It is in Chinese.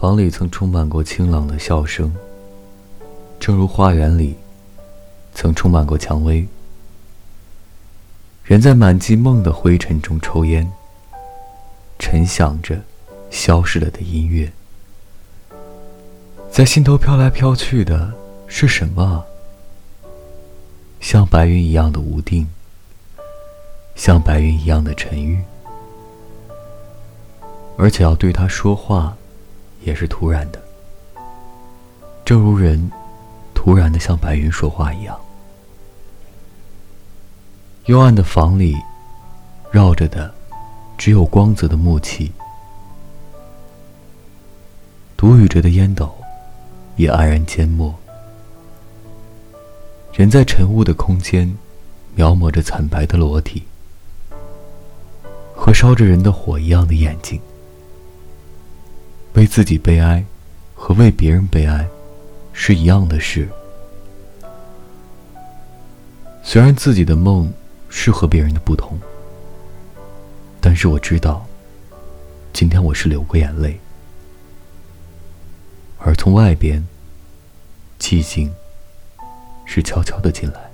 房里曾充满过清朗的笑声，正如花园里曾充满过蔷薇。人在满记梦的灰尘中抽烟，沉想着消失了的音乐，在心头飘来飘去的是什么？像白云一样的无定，像白云一样的沉郁，而且要对他说话。也是突然的，正如人突然的向白云说话一样。幽暗的房里，绕着的只有光泽的木器，独语着的烟斗也黯然缄默。人在晨雾的空间，描摹着惨白的裸体和烧着人的火一样的眼睛。为自己悲哀，和为别人悲哀，是一样的事。虽然自己的梦是和别人的不同，但是我知道，今天我是流过眼泪，而从外边，寂静是悄悄的进来。